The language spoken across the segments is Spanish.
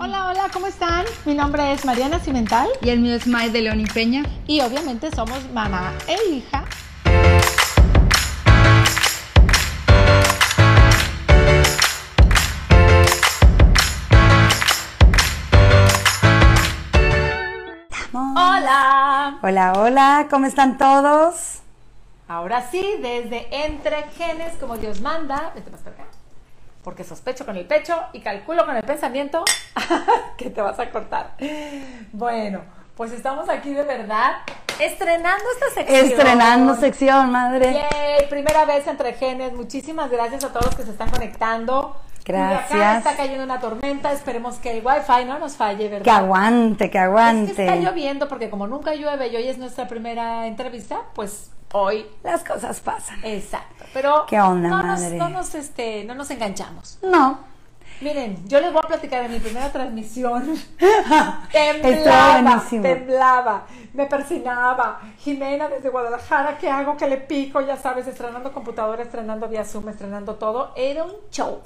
Hola, hola, ¿cómo están? Mi nombre es Mariana Cimental Y el mío es Mae de León y Peña. y obviamente somos mamá e hija. Hola. Hola, hola, ¿cómo están todos? Ahora sí, desde Entre Genes, como Dios manda, vete más para acá, porque sospecho con el pecho y calculo con el pensamiento que te vas a cortar. Bueno, pues estamos aquí de verdad estrenando esta sección. Estrenando sección, madre. Yay, primera vez entre genes. Muchísimas gracias a todos los que se están conectando. Y acá Gracias. está cayendo una tormenta. Esperemos que el wifi no nos falle, ¿verdad? Que aguante, que Es aguante. que está lloviendo porque como nunca llueve y hoy es nuestra primera entrevista, pues hoy. Las cosas pasan. Exacto. Pero ¿Qué onda, no nos, madre? no nos, este, no nos enganchamos. No. Miren, yo les voy a platicar de mi primera transmisión. Temblaba, temblaba, me persinaba. Jimena desde Guadalajara, ¿qué hago? ¿Qué le pico? Ya sabes, estrenando computadora, estrenando vía Zoom, estrenando todo. Era un show.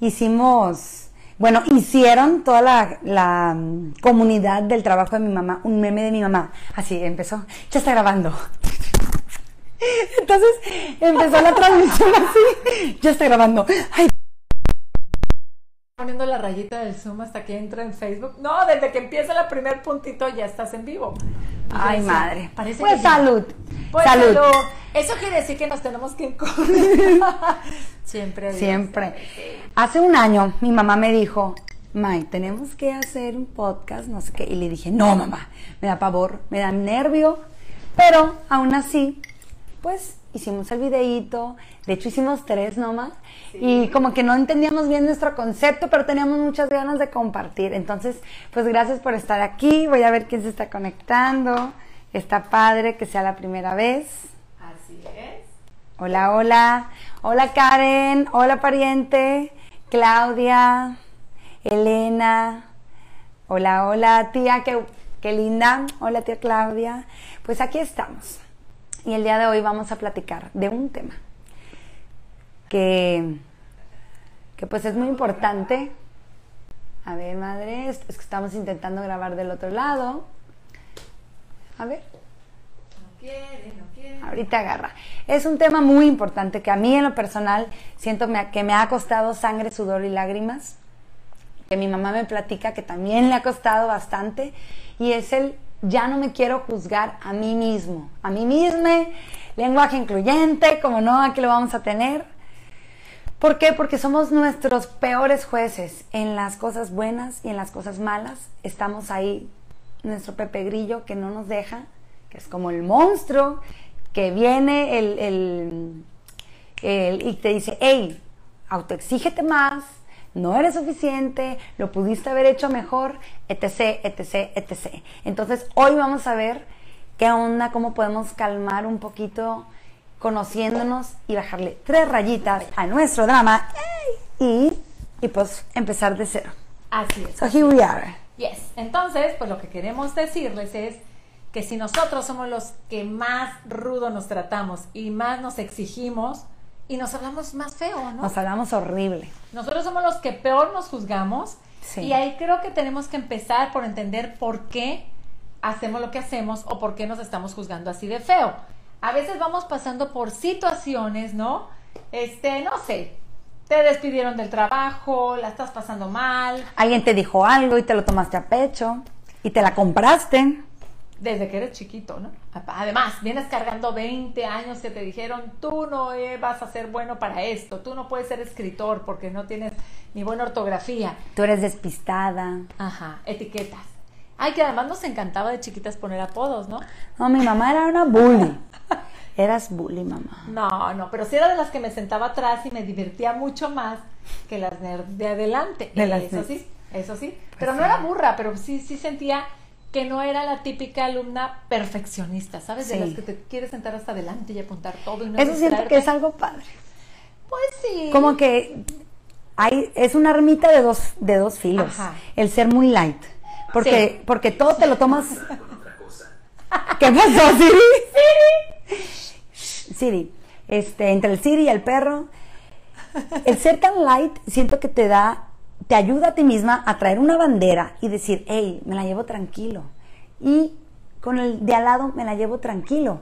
Hicimos, bueno, hicieron toda la, la, mm, comunidad del trabajo de mi mamá, un meme de mi mamá. Así empezó, ya está grabando. Entonces empezó la transmisión así, ya está grabando. Ay, Poniendo la rayita del Zoom hasta que entra en Facebook. No, desde que empieza el primer puntito ya estás en vivo. Ay madre. Parece Pues que salud. Pues salud. salud. Eso quiere decir que nos tenemos que encontrar. Siempre. Siempre. Hace un año mi mamá me dijo, May, tenemos que hacer un podcast, no sé qué. Y le dije, no, mamá, me da pavor, me da nervio. Pero aún así, pues hicimos el videíto. De hecho, hicimos tres nomás. Y como que no entendíamos bien nuestro concepto, pero teníamos muchas ganas de compartir. Entonces, pues gracias por estar aquí. Voy a ver quién se está conectando. Está padre que sea la primera vez. Así es. Hola, hola. Hola Karen. Hola pariente. Claudia. Elena. Hola, hola tía. Qué, qué linda. Hola tía Claudia. Pues aquí estamos. Y el día de hoy vamos a platicar de un tema que, que pues es muy importante. A ver, madre, es que estamos intentando grabar del otro lado. A ver. No quiere, no quiere. Ahorita agarra. Es un tema muy importante que a mí en lo personal siento que me ha costado sangre, sudor y lágrimas. Que mi mamá me platica que también le ha costado bastante. Y es el ya no me quiero juzgar a mí mismo. A mí misma, lenguaje incluyente, como no, aquí lo vamos a tener. ¿Por qué? Porque somos nuestros peores jueces en las cosas buenas y en las cosas malas. Estamos ahí, nuestro Pepe Grillo que no nos deja, que es como el monstruo que viene el, el- y te dice, hey, autoexígete más, no eres suficiente, lo pudiste haber hecho mejor, etc., etc., etc. Entonces, hoy vamos a ver qué onda, cómo podemos calmar un poquito conociéndonos y bajarle tres rayitas a nuestro drama y, y pues empezar de cero. Así es. So here we are. Yes. Entonces, pues lo que queremos decirles es que si nosotros somos los que más rudo nos tratamos y más nos exigimos y nos hablamos más feo, ¿no? Nos hablamos horrible. Nosotros somos los que peor nos juzgamos Sí. y ahí creo que tenemos que empezar por entender por qué hacemos lo que hacemos o por qué nos estamos juzgando así de feo. A veces vamos pasando por situaciones, ¿no? Este, no sé, te despidieron del trabajo, la estás pasando mal, Alguien te dijo algo y te lo tomaste a pecho y te la compraste. Desde que eres chiquito, ¿no? Además, vienes cargando 20 años que te dijeron, tú no eh, vas a ser bueno para esto, tú no puedes ser escritor porque no tienes ni buena ortografía. Tú eres despistada. Ajá, etiquetas. Ay, que además nos encantaba de chiquitas poner apodos, ¿no? No, mi mamá era una bully. Eras bully, mamá. No, no, pero sí era de las que me sentaba atrás y me divertía mucho más que las de, de adelante. De las eso sí, eso sí. pero sí. no era burra, pero sí, sí sentía que no era la típica alumna perfeccionista, ¿sabes? De las que te quieres sentar hasta adelante y apuntar todo y no Eso siento que es algo padre. Pues sí. Como que hay, es una ermita de dos, de dos filos. Ajá. El ser muy light. Porque, Sí. porque todo te lo tomas. ¿Qué pasó, Siri? Siri. Siri. Este, entre el Siri y el perro. El ser tan light siento que te da te ayuda a ti misma a traer una bandera y decir, hey, me la llevo tranquilo. Y con el de al lado me la llevo tranquilo.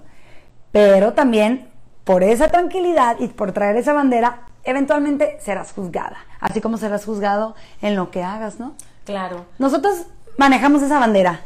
Pero también por esa tranquilidad y por traer esa bandera, eventualmente serás juzgada. Así como serás juzgado en lo que hagas, ¿no? Claro. Nosotros manejamos esa bandera.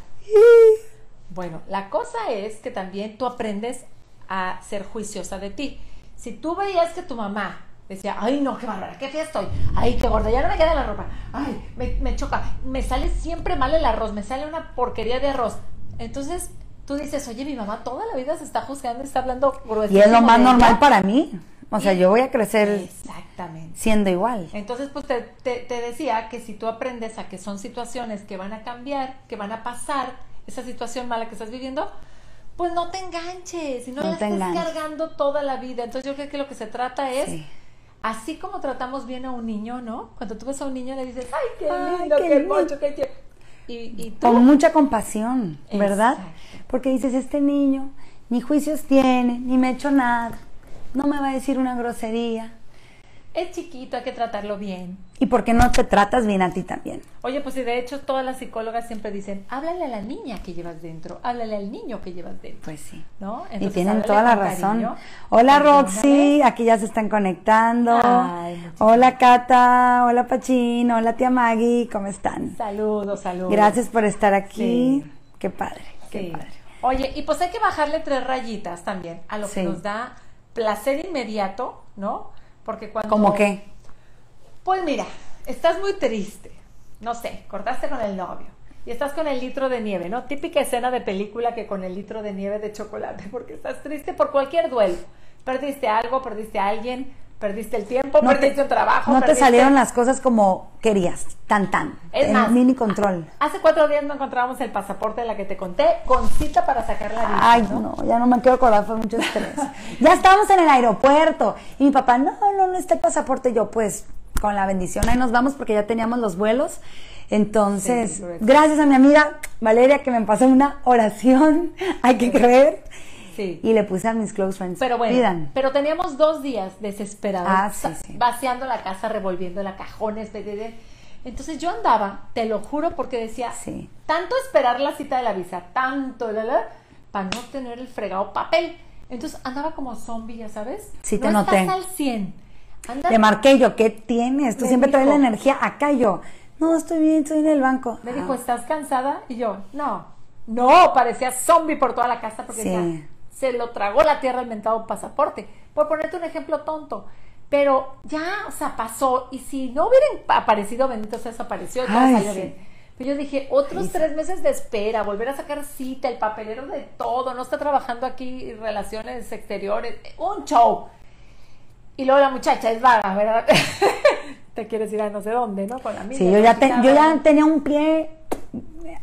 Bueno, la cosa es que también tú aprendes a ser juiciosa de ti. Si tú veías que tu mamá decía, ay no, qué bárbara, qué fea estoy, ay, qué gorda, ya no me queda la ropa, ay, me, me choca, me sale siempre mal el arroz, me sale una porquería de arroz. Entonces tú dices, oye, mi mamá toda la vida se está juzgando, está hablando Y es lo más de ella". normal para mí. O sea, Y- yo voy a crecer Exactamente. siendo igual. Entonces, pues te, te- te decía que si tú aprendes a que son situaciones que van a cambiar, que van a pasar, esa situación mala que estás viviendo, pues no te enganches y no, No la estés enganches. cargando toda la vida. Entonces yo creo que lo que se trata es, Sí. Así como tratamos bien a un niño, ¿no? Cuando tú ves a un niño le dices, ay, qué Ay, lindo, qué qué, lindo". hermoso, qué tierno". Y, y tú, Con mucha compasión, ¿verdad? Exacto. Porque dices, este niño ni juicios tiene, ni me ha hecho nada, no me va a decir una grosería. Es chiquito, hay que tratarlo bien. ¿Y por qué no te tratas bien a ti también? Oye, pues y de hecho todas las psicólogas siempre dicen, háblale a la niña que llevas dentro, háblale al niño que llevas dentro. Pues sí. ¿No? y Entonces, tienen háblale toda la razón. cariño, Hola. Roxy, aquí ya se están conectando. Ay, hola Cata, hola Pachín, hola tía Maggie, ¿cómo están? Saludos, saludos. Gracias por estar aquí. Sí. Qué padre, qué Sí. padre. Oye, y pues hay que bajarle tres rayitas también a lo Sí. que nos da placer inmediato, ¿no? Porque cuando... ¿Cómo qué? Pues mira, estás muy triste, no sé, cortaste con el novio y estás con el litro de nieve, ¿no? Típica escena de película que con el litro de nieve de chocolate, porque estás triste por cualquier duelo. Perdiste algo, perdiste a alguien, perdiste el tiempo, No te- perdiste un trabajo. No te salieron las cosas como querías, tan tan. Es en más, mini control. Hace cuatro días no encontrábamos el pasaporte de la que te conté con cita para sacar la visa, Ay, no, ya no me quiero acordar, fue mucho estrés. ya estábamos en el aeropuerto y mi papá, no, no, no está el pasaporte. Y Yo, pues, con la bendición, ahí nos vamos porque ya teníamos los vuelos. Entonces, Sí, gracias a mi amiga Valeria que me pasó una oración, hay que creer. Sí. Y le puse a mis close friends. Pero bueno, Pidan. pero teníamos dos días desesperados, Ah, sí, vaciando la casa, revolviendo la cajones, entonces yo andaba, te lo juro, porque decía, Sí. tanto esperar la cita de la visa, tanto, la, la, para no tener el fregado papel. Entonces andaba como zombie, ya sabes. Sí, te no noté. estás al 100. Andas- Le marqué yo, ¿qué tienes? Tú Me siempre traes la dijo- energía acá yo. No, estoy bien, estoy en el banco. Me Ah, dijo, ¿estás cansada? Y yo, no. No, parecía zombie por toda la casa porque Sí. decía, se lo tragó la tierra el mentado pasaporte. Por ponerte un ejemplo tonto. Pero ya, o sea, pasó. Y si no hubieran aparecido, bendito sea, eso apareció y todo Ay, salió sí. bien. Pero yo dije, otros sí. tres meses de espera, volver a sacar cita, el papelero de todo, no está trabajando aquí relaciones exteriores, un show. Y luego la muchacha es vaga, ¿verdad? Te quieres ir a no sé dónde, ¿no? Con la amiga. Sí, yo ya, te- yo ya tenía un pie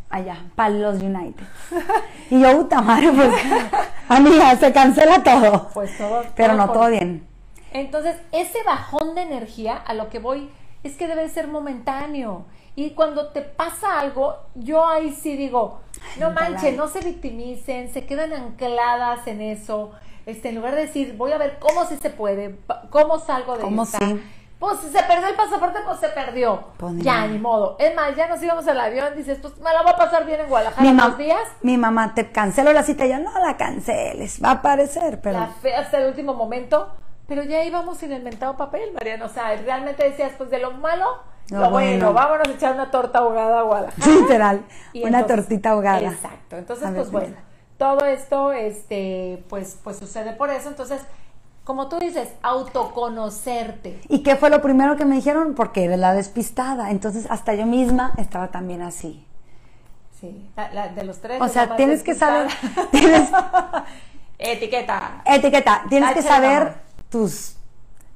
allá, para los United. Y yo, puta madre, pues, amiga, se cancela todo. Pues todo. Pero no, por- todo bien. Entonces, ese bajón de energía a lo que voy es que debe ser momentáneo. Y cuando te pasa algo, yo ahí sí digo, no manchen, no se victimicen, se quedan ancladas en eso. Este, en lugar de decir, voy a ver cómo sí se puede, cómo salgo de ¿Cómo esta. sí? Pues si se perdió el pasaporte, pues se perdió. Pues ya, ni modo. Es más, ya nos íbamos al avión, dices, pues me la voy a pasar bien en Guadalajara unos días. mi mamá, te cancelo la cita. Y yo, no la canceles, va a aparecer, pero... la fe hasta el último momento, pero ya íbamos sin el mentado papel, Mariana. O sea, realmente decías, pues de lo malo, Lo lo, bueno, bueno. vámonos a echar una torta ahogada a Guadalajara. Literal, Y una entonces- tortita ahogada. Exacto. Entonces, A ver, pues bueno, todo esto, este, pues, pues sucede por eso. Entonces, como tú dices, autoconocerte. ¿Y qué fue lo primero que me dijeron? Porque eres la despistada. Entonces, hasta yo misma estaba también así. Sí, la- la- de los tres. O sea, tienes que saber- tienes- Etiqueta. Etiqueta, tienes que saber tus,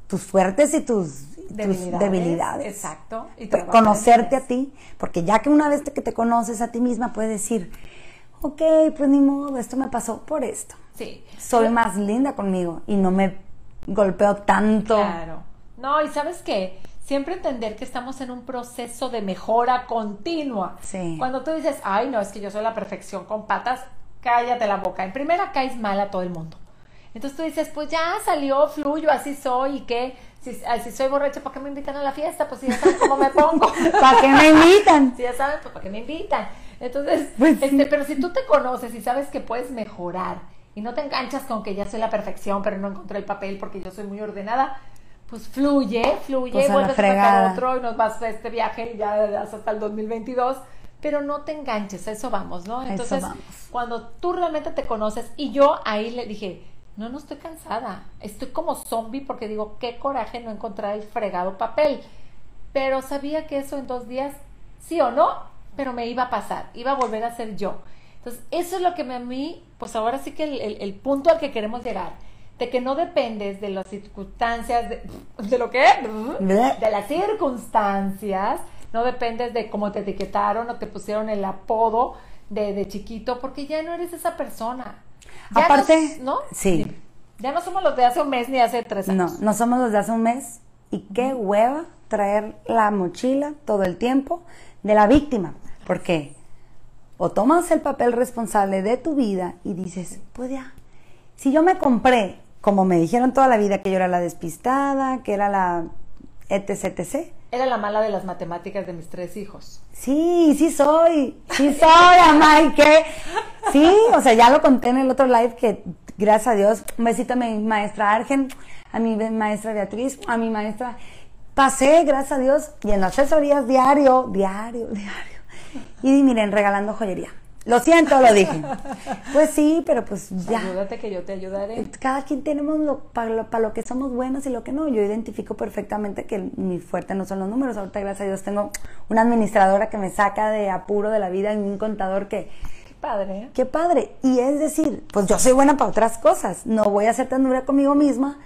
tus fuertes y tus tus Debilidades, exacto, y Conocerte a ti, porque ya que una vez que te conoces a ti misma, puedes decir, ok, pues ni modo, esto me pasó por esto. Sí. Soy más linda conmigo y no me golpeo tanto. Claro. No, y sabes qué? Siempre entender que estamos en un proceso de mejora continua. Sí. Cuando tú dices, ay, no, es que yo soy la perfección con patas, cállate la boca. En primera caes mal a todo el mundo. Entonces tú dices, pues ya salió, fluyo, así soy, y qué. Si, si soy borracha, ¿para qué me invitan a la fiesta? Pues si ya saben cómo me pongo. ¿Para qué me invitan? Si ya saben, pues ¿para qué me invitan? Entonces, Pues sí. este, pero si tú te conoces y sabes que puedes mejorar y no te enganchas con que ya soy la perfección, pero no encontré el papel porque yo soy muy ordenada, pues fluye, fluye, Pues vuelves a sacar otro y nos vas a este viaje y ya hasta el 2022, pero no te enganches, a eso vamos, ¿no? Entonces, vamos. cuando tú realmente te conoces y yo ahí le dije, no, no estoy cansada, estoy como zombie porque digo, qué coraje no encontrar el fregado papel, pero sabía que eso en dos días, sí o no, pero me iba a pasar, iba a volver a ser yo. Entonces, eso es lo que me, a mí, pues ahora sí que el, el- el punto al que queremos llegar, de que no dependes de las circunstancias, de, de lo que, de las circunstancias, no dependes de cómo te etiquetaron o te pusieron el apodo de, de chiquito, porque ya no eres esa persona. Ya Aparte, no, ¿no? sí. Ya no somos los de hace un mes ni hace tres No, años. no somos los de hace un mes. Y qué hueva traer la mochila todo el tiempo de la víctima. Porque o tomas el papel responsable de tu vida y dices, pues ya, si yo me compré, como me dijeron toda la vida que yo era la despistada, que era la etc, etc. Era la mala de las matemáticas de mis tres hijos. Sí, sí soy, sí soy, Amay, que sí, o sea, ya lo conté en el otro live que gracias a Dios, un besito a mi maestra Argen, a mi maestra Beatriz, a mi maestra, pasé, gracias a Dios, yendo a asesorías diario, diario, diario, y miren, regalando joyería. Lo siento, lo dije. Pues sí, pero pues ya. Ayúdate que yo te ayudaré. Cada quien tenemos lo, para, lo, para lo que somos buenos y lo que no. Yo identifico perfectamente que mi fuerte no son los números. Ahorita, gracias a Dios, tengo una administradora que me saca de apuro de la vida y un contador que, Qué padre, ¿eh? qué padre. Y es decir, pues yo soy buena para otras cosas. No voy a ser tan dura conmigo misma.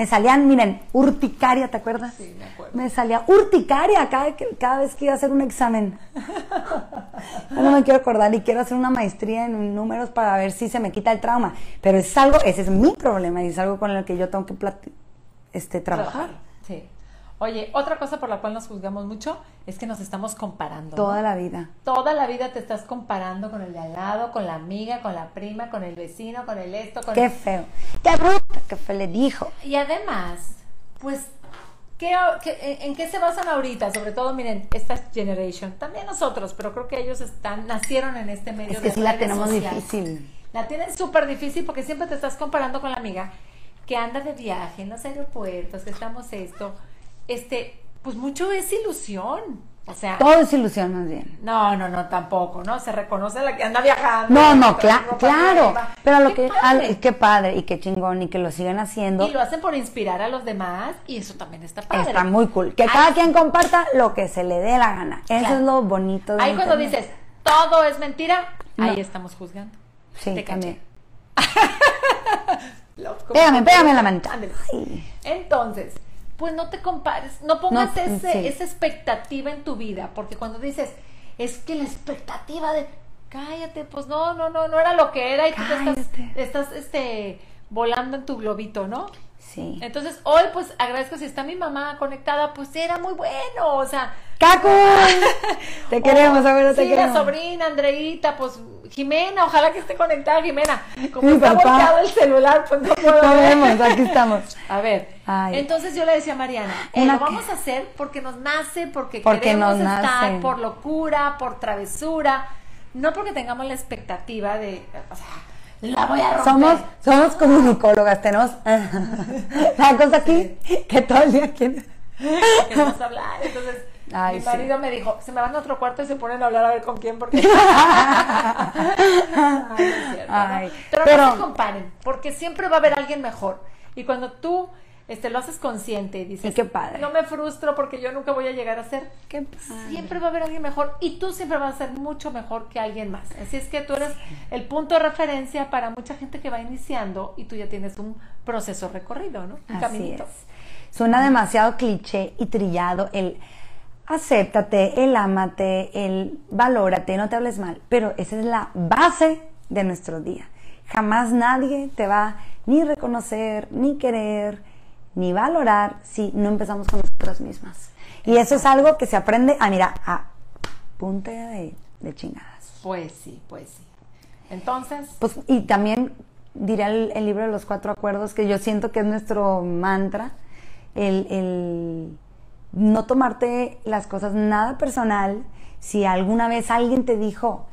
Me salían, miren, urticaria, ¿te acuerdas? Sí, me acuerdo. Me salía urticaria cada, cada vez que iba a hacer un examen. No me quiero acordar y quiero hacer una maestría en números para ver si se me quita el trauma. Pero es algo, ese es mi problema y es algo con el que yo tengo que este, trabajar. Sí. Oye, otra cosa por la cual nos juzgamos mucho es que nos estamos comparando. ¿no? Toda la vida. Toda la vida te estás comparando con el de al lado, con la amiga, con la prima, con el vecino, con el esto, con Qué feo. Qué bruta que fue, le dijo. Y además, pues, ¿qué, qué- en, qué se basan ahorita? Sobre todo, miren, esta generation, también nosotros, pero creo que ellos están, nacieron en este medio Es que de sí la tenemos difícil. La tienen súper difícil porque siempre te estás comparando con la amiga que anda de viaje en los aeropuertos, que estamos esto. Este, pues mucho es ilusión. O sea, Todo es ilusión más bien. no, no, no, tampoco, ¿no? Se reconoce la que anda viajando. No, no, cla- claro. nueva. Pero lo ¡Qué que, padre! al- qué padre y qué chingón y que lo sigan haciendo. Y lo hacen por inspirar a los demás y eso también está padre. Está muy cool. Que Ay, cada quien comparta lo que se le dé la gana. Eso Claro. es lo bonito de Ahí cuando dices, todo es mentira, No. ahí estamos juzgando. Sí, Te también. Love, Pégame, pégame la manita. Entonces, pues no te compares, no pongas No, ese- sí. esa expectativa en tu vida, porque cuando dices, es que la expectativa de, cállate, pues no, no, no, no era lo que era y tú te estás, Cállate. estás este, volando en tu globito, ¿no? Sí. Entonces, hoy pues agradezco si está mi mamá conectada, pues era muy bueno, o sea, ¡Cacu! Te queremos, abuelo, te sí, queremos. la sobrina, Andreita, pues Jimena, ojalá que esté conectada Jimena. Como Mi está papá. volteado el celular, pues no puedo No ver. vemos, aquí estamos. A ver, Ay. entonces yo le decía a Mariana, eh, lo vamos a hacer porque nos nace, porque, Porque queremos nos estar, nace. por locura, por travesura, no porque tengamos la expectativa de, o sea, la voy a romper. Somos, somos comunicólogas, tenemos la cosa aquí que todo el día quiere. Queremos hablar, entonces Ay, mi sí. marido me dijo, se me van a otro cuarto y se ponen a hablar a ver con quién, porque... Ay, no es cierto, pero, pero- no se comparen, porque siempre va a haber alguien mejor. Y cuando tú este, lo haces consciente y dices, Y qué padre. no me frustro porque yo nunca voy a llegar a ser, Qué padre. siempre va a haber alguien mejor y tú siempre vas a ser mucho mejor que alguien más. Así es que tú eres el punto de referencia para mucha gente que va iniciando y tú ya tienes un proceso recorrido, ¿no? Un Así caminito. es. Suena demasiado cliché y trillado el acéptate, el ámate, el valórate, no te hables mal, pero esa es la base de nuestro día. Jamás nadie te va ni reconocer, ni querer, ni valorar si no empezamos con nosotras mismas. Y eso es algo que se aprende a, mira, a punta de, de chingadas. Pues sí, pues sí. Entonces, Pues, y también diré el, el libro de los cuatro acuerdos, que yo siento que es nuestro mantra. el, el no tomarte las cosas nada personal. Si alguna vez alguien te dijo,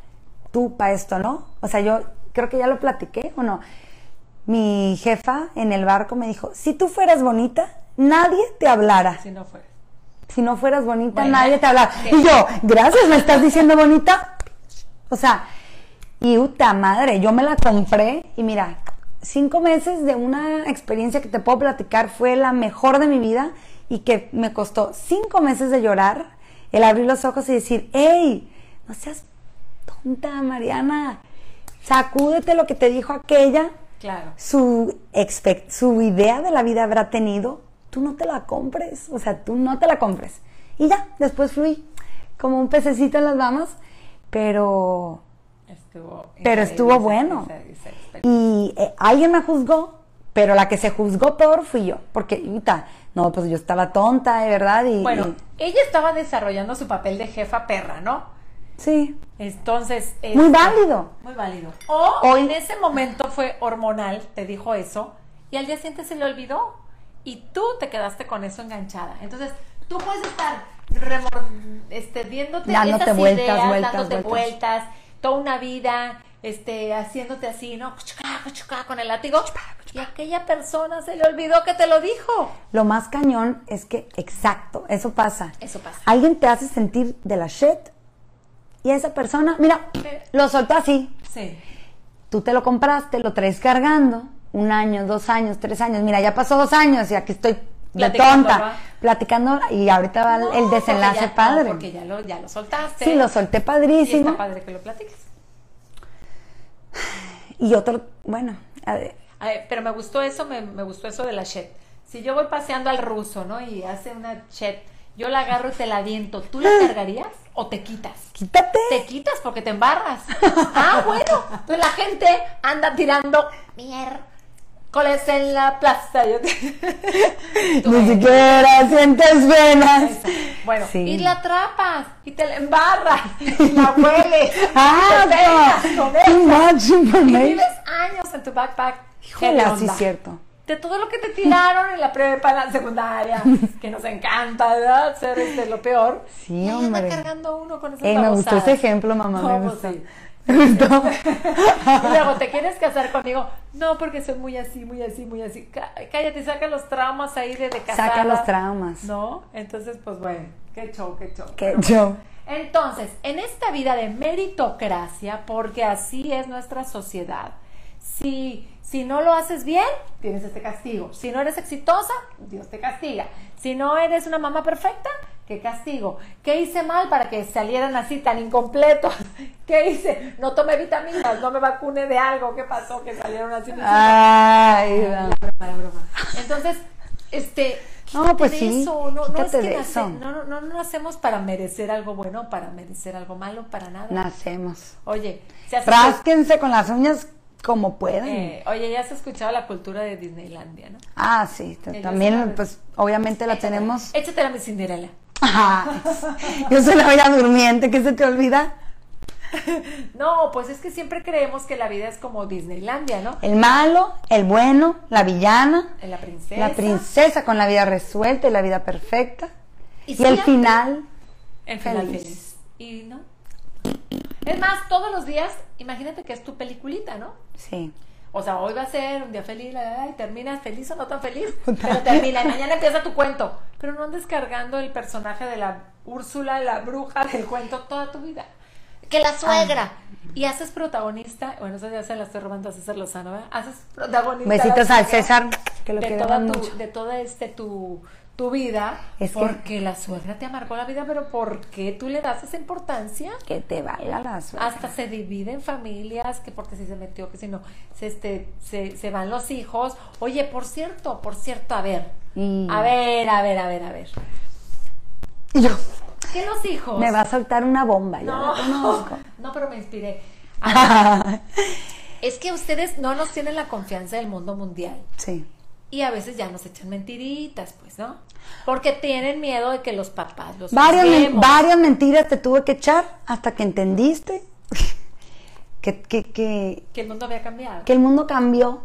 tú para esto, ¿no? O sea, yo creo que ya lo platiqué o no. Mi jefa en el barco me dijo, si tú fueras bonita, nadie te hablara. Si no fuera. Si no fueras bonita, Bueno, nadie te hablara. Y yo, gracias, me estás diciendo bonita. O sea, y puta madre, yo me la compré y mira, cinco meses de una experiencia que te puedo platicar fue la mejor de mi vida y que me costó cinco meses de llorar, el abrir los ojos y decir, hey, no seas tonta, Mariana, sacúdete lo que te dijo aquella, Claro. su, expect- su idea de la vida habrá tenido, tú no te la compres, o sea, tú no te la compres. Y ya, después fluí como un pececito en las damas, pero Estuvo Pero estuvo bueno. esa- esa experiencia. y eh, alguien me juzgó, pero la que se juzgó peor fui yo, porque no, pues yo estaba tonta, de verdad, y, Bueno, y- ella estaba desarrollando su papel de jefa perra, ¿no? Sí, Entonces. Muy este, válido. Muy válido. O Hoy- en ese momento fue hormonal, te dijo eso, y al día siguiente se le olvidó. Y tú te quedaste con eso enganchada. Entonces, tú puedes estar remor este, viéndote Dándote esas vueltas, ideas, vueltas, dándote vueltas. vueltas, toda una vida, este, haciéndote así, ¿no? Con el látigo. Y aquella persona se le olvidó que te lo dijo. lo más cañón es que, exacto, eso pasa. Eso pasa. Alguien te hace sentir de la shit, y esa persona, mira, lo soltó así, Sí. tú te lo compraste, lo traes cargando, un año, dos años, tres años, mira, ya pasó dos años y aquí estoy de tonta, ¿va? platicando y ahorita va No, el porque desenlace no, padre. porque ya lo, ya lo soltaste. sí, lo solté Y padrísimo. está padre que lo platiques. Y otro, bueno, a ver, A ver, pero me gustó eso, me, me gustó eso de la chet. Si yo voy paseando al ruso, ¿no? Y hace una chet, yo la agarro y te la aviento, ¿tú la cargarías o te quitas? quítate. Te quitas porque te embarras. Ah, bueno. Entonces la gente anda tirando miércoles en la plaza. Yo te- Ni ves. siquiera sientes venas. Bueno, Sí. y la atrapas y te la embarras y la hueles. Ah, y te pegas con too esa. much Y information. vives años en tu backpack. Híjole, sí es cierto. De todo lo que te tiraron en la prepa, en la secundaria, que nos encanta, ¿verdad? Ser este, lo peor. Sí, Y ahí anda hombre. cargando uno con esas Ey, me gustó ese ejemplo, mamá, No, me gustó. sí. Me gustó. Y luego, ¿te quieres casar conmigo? No, porque soy muy así, muy así, muy así. Cá- Cállate, saca los traumas ahí de, de casada. Saca los traumas. ¿No? Entonces, pues bueno, qué show, qué show. Que yo. Entonces, en esta vida de meritocracia, porque así es nuestra sociedad, si, si no lo haces bien, tienes este castigo. Si no eres exitosa, Dios te castiga. Si no eres una mamá perfecta, ¿qué castigo? ¿Qué hice mal para que salieran así tan incompletos? ¿Qué hice? No tomé vitaminas, no me vacuné de algo. ¿Qué pasó? Que salieron así. Ay, broma, broma. Entonces, este. No, pues sí, eso. No, no es que nace- no, no, no, no nacemos para merecer algo bueno, para merecer algo malo, para nada. Nacemos. Oye, se hace- Rásquense con las uñas como puedan. eh, oye, ya has escuchado la cultura de Disneylandia, ¿no? Ah, sí, Ellos también, pues, obviamente la Échatela. tenemos. Échatela, mi Cinderela. Ajá. Yo soy la bella durmiente, ¿qué se te olvida? No, pues es que siempre creemos que la vida es como Disneylandia, ¿no? El malo, el bueno, la villana, La princesa. la princesa con la vida resuelta y la vida perfecta. Y, el final, El final feliz. feliz. Y no. Es más, todos los días, imagínate que es tu peliculita, ¿no? sí. O sea, hoy va a ser un día feliz, y terminas feliz o no tan feliz, pero termina, y mañana empieza tu cuento. Pero no andes cargando el personaje de la Úrsula, la bruja del cuento toda tu vida. Que la suegra. Y haces protagonista, bueno, eso ya se la estoy robando a César Lozano, ¿verdad? Haces protagonista. Besitos al César, que lo de toda, mucho. tu, de toda este tu, tu vida, Es que- porque la suegra te amargó la vida, pero ¿por qué tú le das esa importancia? Que te valga la suerte. hasta se divide en familias, que porque si se metió, que si no, se, este, se, se van los hijos. Oye, por cierto, por cierto, a ver, Y- a ver, a ver, a ver, a ver. Y yo, ¿Qué los hijos? me va a soltar una bomba, ya No, la conozco. no, pero me inspiré. Ver, es que ustedes no nos tienen la confianza del mundo mundial. sí. Y a veces ya nos echan mentiritas, pues, ¿no? Porque tienen miedo de que los papás los Varias, men- juzguemos. varias mentiras te tuve que echar hasta que entendiste que, que, que, Que el mundo había cambiado. que el mundo cambió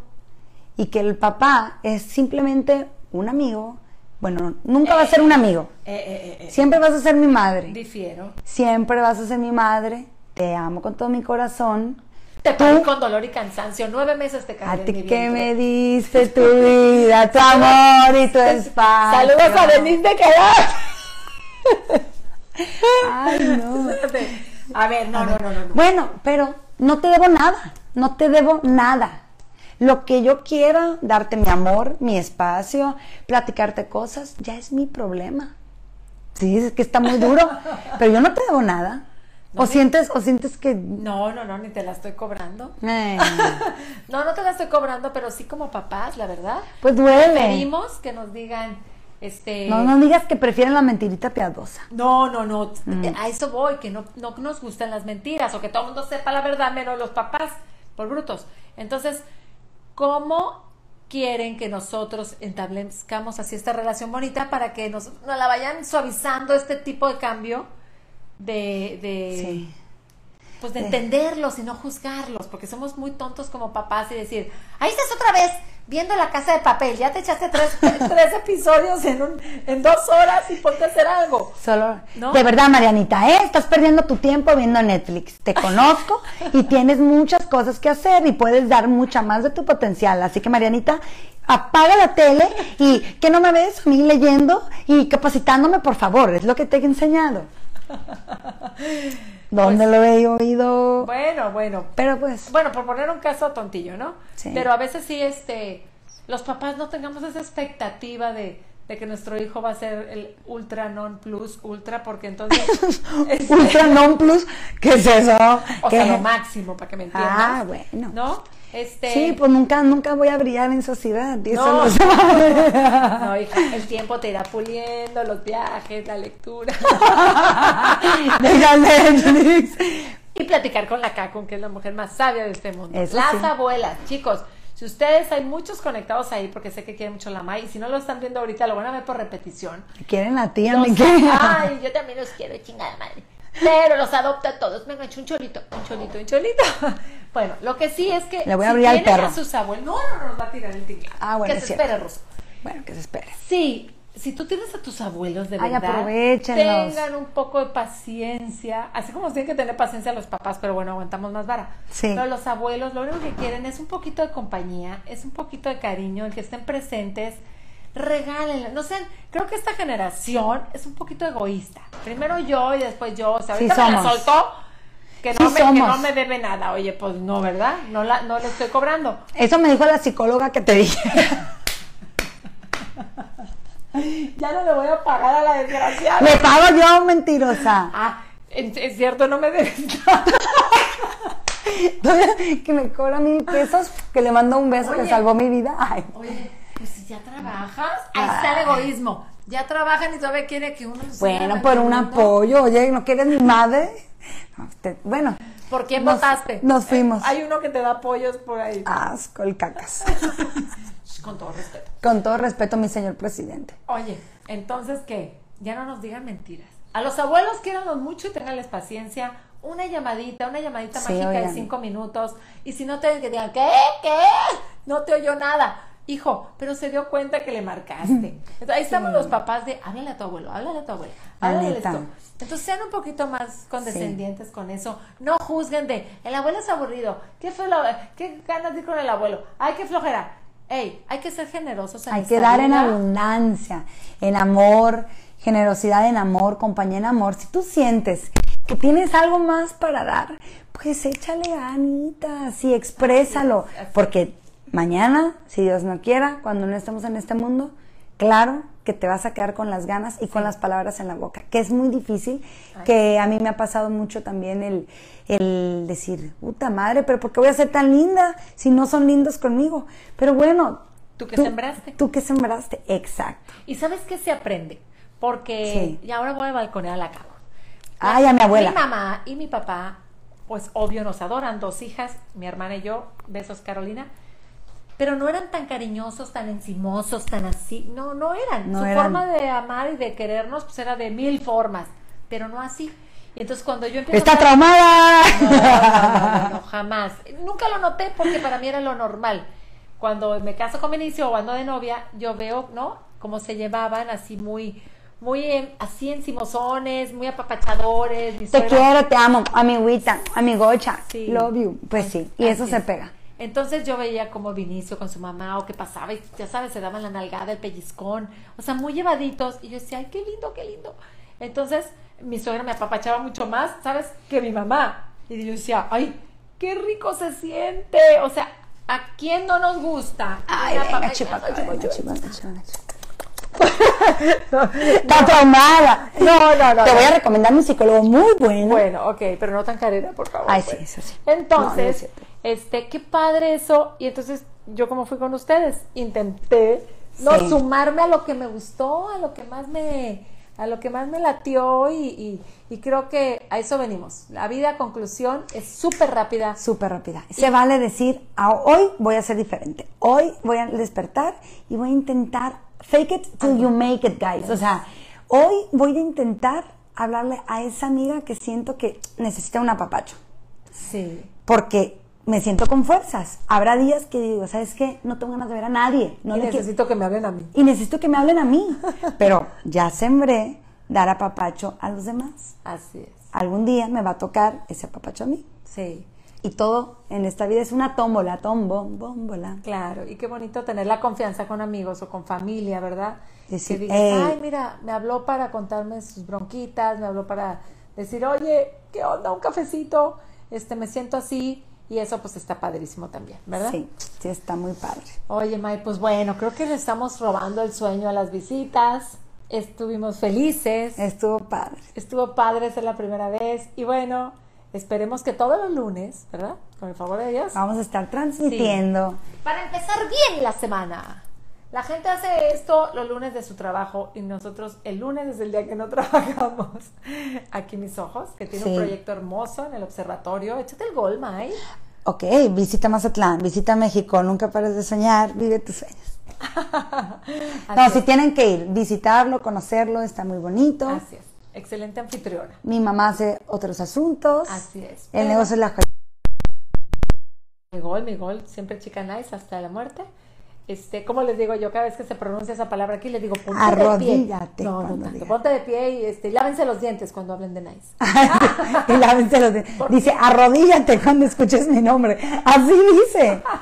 y que el papá es simplemente un amigo Bueno, nunca va a ser un amigo. Eh, eh, eh. Siempre vas a ser mi madre. Difiero. Siempre vas a ser mi madre. Te amo con todo mi corazón. Te parí con dolor y cansancio. Nueve meses te A cargué en ti que me diste tu vida, tu amor y tu espacio. Saludos a Denise de Quedar. Ay, no. A ver, no, no, no, no. no. Bueno, pero no te debo nada, no te debo nada. Lo que yo quiera, darte mi amor, mi espacio, platicarte cosas, ya es mi problema. Sí, es que está muy duro, pero yo no te debo nada. O sientes, o sientes que... No, no, no, ni te la estoy cobrando. No, no te la estoy cobrando, pero sí como papás, la verdad. pues duele. Preferimos que nos digan, este... No, no digas que prefieren la mentirita piadosa. No, no, no, Mm. a eso voy, que no, no nos gustan las mentiras o que todo el mundo sepa la verdad, menos los papás, por brutos. Entonces, ¿cómo quieren que nosotros entablezcamos así esta relación bonita para que nos, nos la vayan suavizando este tipo de cambio de, de Sí. pues de entenderlos y no juzgarlos, porque somos muy tontos como papás y decir, ahí estás otra vez viendo la casa de papel, ya te echaste tres, tres episodios en, un, en dos horas y ponte a hacer algo. Solo, ¿No? de verdad, Marianita, ¿eh? estás perdiendo tu tiempo viendo Netflix. Te conozco y tienes muchas cosas que hacer y puedes dar mucha más de tu potencial. Así que, Marianita, apaga la tele y que no me ves a mí leyendo y capacitándome, por favor. Es lo que te he enseñado. ¿Dónde lo he oído? Bueno, bueno. Pero pues, Bueno, por poner un caso tontillo, ¿no? Sí. Pero a veces sí, este, los papás no tengamos esa expectativa de, de que nuestro hijo va a ser el ultra non plus ultra, porque entonces... este, Ultra Non Plus, ¿qué es eso? O ¿Qué? sea, lo máximo, para que me entiendas. Ah, bueno. ¿No? Este... Sí, pues nunca, nunca voy a brillar en sociedad. y eso No. hija, el tiempo te irá puliendo, los viajes, la lectura. Netflix. y platicar con la Cacun, que es la mujer más sabia de este mundo. Eso Las sí. abuelas, chicos. Si ustedes hay muchos conectados ahí, porque sé que quieren mucho la May, y si no lo están viendo ahorita, lo van a ver por repetición. Quieren a ti, a Los- ay, yo también los quiero, chingada madre. Pero los adopta a todos. Venga, un cholito, un cholito, un cholito. Bueno, lo que sí es que Le voy a si abrir al tienen perro. a sus abuelos, no, no, no, nos va a tirar el tinglado. Ah, bueno, Que es se cierto. espere, Ruso. Bueno, que se espere. Sí, si tú tienes a tus abuelos de Ay, verdad, tengan un poco de paciencia, así como tienen que tener paciencia los papás, pero bueno, aguantamos más vara. Sí. Pero los abuelos lo único que quieren es un poquito de compañía, es un poquito de cariño, el que estén presentes, regálenle, no sé, creo que esta generación es un poquito egoísta. Primero yo y después yo, o sea, Sí ahorita me la soltó. Que Sí no, me, que no me debe nada. Oye, pues no, ¿verdad? No, la, no le estoy cobrando. Eso me dijo la psicóloga que te dije. Ya no le voy a pagar a la desgraciada. Le pago yo, mentirosa. Ah, es, cierto, no me debes nada. Que me cobra mil pesos, que le mando un beso que salvó mi vida. Ay. Oye, pues si ya trabajas, ahí está el egoísmo. Ya trabajan y todavía quiere que uno se Bueno, por un apoyo. Oye, ¿no quieres mi madre? No, te- bueno. ¿Por quién nos- votaste? Nos fuimos. Eh, hay uno que te da apoyos por ahí. Asco el cacas. Con todo respeto. Con todo respeto, mi señor presidente. Oye, entonces, ¿qué? Ya no nos digan mentiras. A los abuelos quiéranlos mucho y tenganles paciencia. Una llamadita, una llamadita Sí, mágica oigan. de cinco minutos. Y si no te digan, ¿qué? ¿Qué? No te oyó nada. Hijo, pero se dio cuenta que le marcaste. Entonces, ahí estamos los papás de, háblale a tu abuelo, háblale a tu abuela, La háblale neta. esto. Entonces sean un poquito más condescendientes con eso. No juzguen de, el abuelo es aburrido. ¿Qué, fue lo- qué ganas de ir con el abuelo? Ay, qué flojera. Ey, hay que ser generosos. en Hay que dar en abundancia, en amor, generosidad en amor, compañía en amor. Si tú sientes que tienes algo más para dar, pues échale ganitas y exprésalo. Así es, así es. Porque mañana, si Dios no quiera, cuando no estemos en este mundo, claro que te vas a quedar con las ganas y con las palabras en la boca, que es muy difícil, que a mí me ha pasado mucho también el, el decir, puta madre, pero ¿por qué voy a ser tan linda si no son lindos conmigo? Pero bueno, Tú que sembraste. Tú que sembraste, exacto. ¿Y sabes qué se aprende? Porque, Sí. y ahora voy a balconear la cabo. Ay, a mi abuela. Mi mamá y mi papá, pues obvio nos adoran, dos hijas, mi hermana y yo, besos Carolina, pero no eran tan cariñosos, tan encimosos, tan así, no, no eran. No Su eran. forma de amar y de querernos, pues era de mil formas, pero no así. Y entonces cuando yo empiezo ¡Está a- traumada! no, jamás. Nunca lo noté porque para mí era lo normal. Cuando me caso con Benicio o ando de novia, yo veo, ¿no? cómo se llevaban, así muy, muy así encimosones, muy apapachadores. Te suegra- quiero, te amo, amiguita, amigocha, Sí. love you. Pues sí, y eso se pega. Entonces yo veía como Vinicio con su mamá o qué pasaba y ya sabes, se daban la nalgada, el pellizcón, o sea, muy llevaditos y yo decía, ay, qué lindo, qué lindo. Entonces mi suegra me apapachaba mucho más, ¿sabes? Que mi mamá. Y yo decía, ay, qué rico se siente. O sea, ¿a quién no nos gusta? Ay, venga, chipaca, chipaca. Está traumada. No, no, no. Te no. voy a recomendar un psicólogo muy bueno. Bueno, ok, pero no tan carera, por favor. Ay, sí, pues. eso sí. No, no es Entonces. Este, qué padre eso. Y entonces, yo como fui con ustedes, intenté no Sí. sumarme a lo que me gustó, a lo que más me, a lo que más me latió y, y- y creo que a eso venimos. La vida, conclusión, es súper rápida. Súper rápida. Se vale decir, "Ah, hoy voy a ser diferente. Hoy voy a despertar y voy a intentar fake it till you make it, guys. O sea, hoy voy a intentar hablarle a esa amiga que siento que necesita un apapacho. Sí. Porque me siento con fuerzas. Habrá días que digo, ¿sabes qué? No tengo ganas de ver a nadie. No y necesito que me hablen a mí. y necesito que me hablen a mí. Pero ya sembré dar apapacho a los demás. Así es. Algún día me va a tocar ese apapacho a mí. Sí. Y todo en esta vida es una tómbola, tombo, bómbola. Claro, y qué bonito tener la confianza con amigos o con familia, ¿verdad? Decir, que digas, ay, mira, me habló para contarme sus bronquitas, me habló para decir, oye, ¿qué onda? Un cafecito, este, me siento así, y eso pues está padrísimo también, ¿verdad? Sí, sí, está muy padre. Oye, May, pues bueno, creo que le estamos robando el sueño a las visitas, estuvimos felices, Estuvo padre. estuvo padre ser la primera vez, y bueno, esperemos que todos los lunes, ¿verdad? Con el favor de Dios. Vamos a estar transmitiendo. Para empezar bien la semana. La gente hace esto los lunes de su trabajo y nosotros el lunes es el día que no trabajamos. Aquí mis ojos, que tiene Sí. un proyecto hermoso en el observatorio. Échate el gol, May. Ok, visita Mazatlán, visita México, nunca pares de soñar, vive tus sueños. No, si tienen que ir, visitarlo, conocerlo, está muy bonito. Así es. Excelente anfitriona. Mi mamá hace otros asuntos. Así es. El negocio es la Mi gol, mi gol, siempre chica nice hasta la muerte. Este, ¿cómo les digo yo? Cada vez que se pronuncia esa palabra aquí, les digo, ponte de pie. Arrodíllate No, no tanto. Ponte de pie y este, lávense los dientes cuando hablen de nice. y lávense los dientes. Dice, arrodíllate cuando escuches mi nombre. Así dice.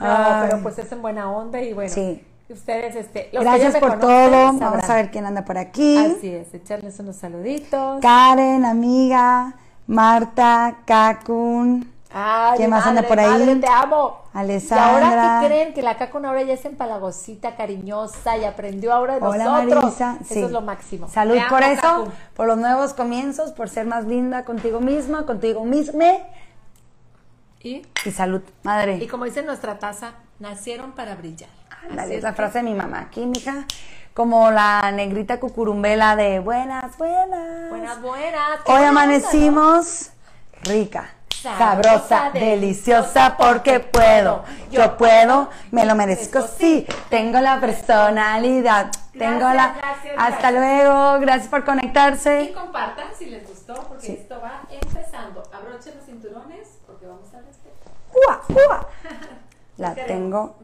No, pero pues es en buena onda y bueno. Sí. Ustedes, este, los que ya Gracias me por conocen, todo. sabrán. Vamos a ver quién anda por aquí. Así es, echarles unos saluditos. Karen, amiga, Marta, Kakun, Ay, ¿Quién más anda por ahí? madre, te amo. Alessandra. Y ahora, ¿qué creen? Que la Cacun ahora ya es empalagosita, cariñosa y aprendió ahora de Hola nosotros. Marisa. Eso Sí. es lo máximo. Salud Te amo, por eso, Cacun. por los nuevos comienzos, por ser más linda contigo misma, contigo misma. Y, Y salud, y madre. como dice nuestra taza, nacieron para brillar. Ándale, es la que- frase de mi mamá. Aquí, mija, como la negrita cucurumbela de buenas, buenas. Buenas, buenas. Hoy amanecimos rica, Sabrosa, sabrosa, deliciosa, porque puedo. Yo puedo, me lo merezco, sí. Tengo la personalidad, tengo la. gracias, Hasta gracias. luego, gracias por ¿no? Y conectarse. compartan si les gustó, porque Sí. esto va empezando. Abrochen los cinturones porque vamos a respetar. ¡Ua, ua! La tengo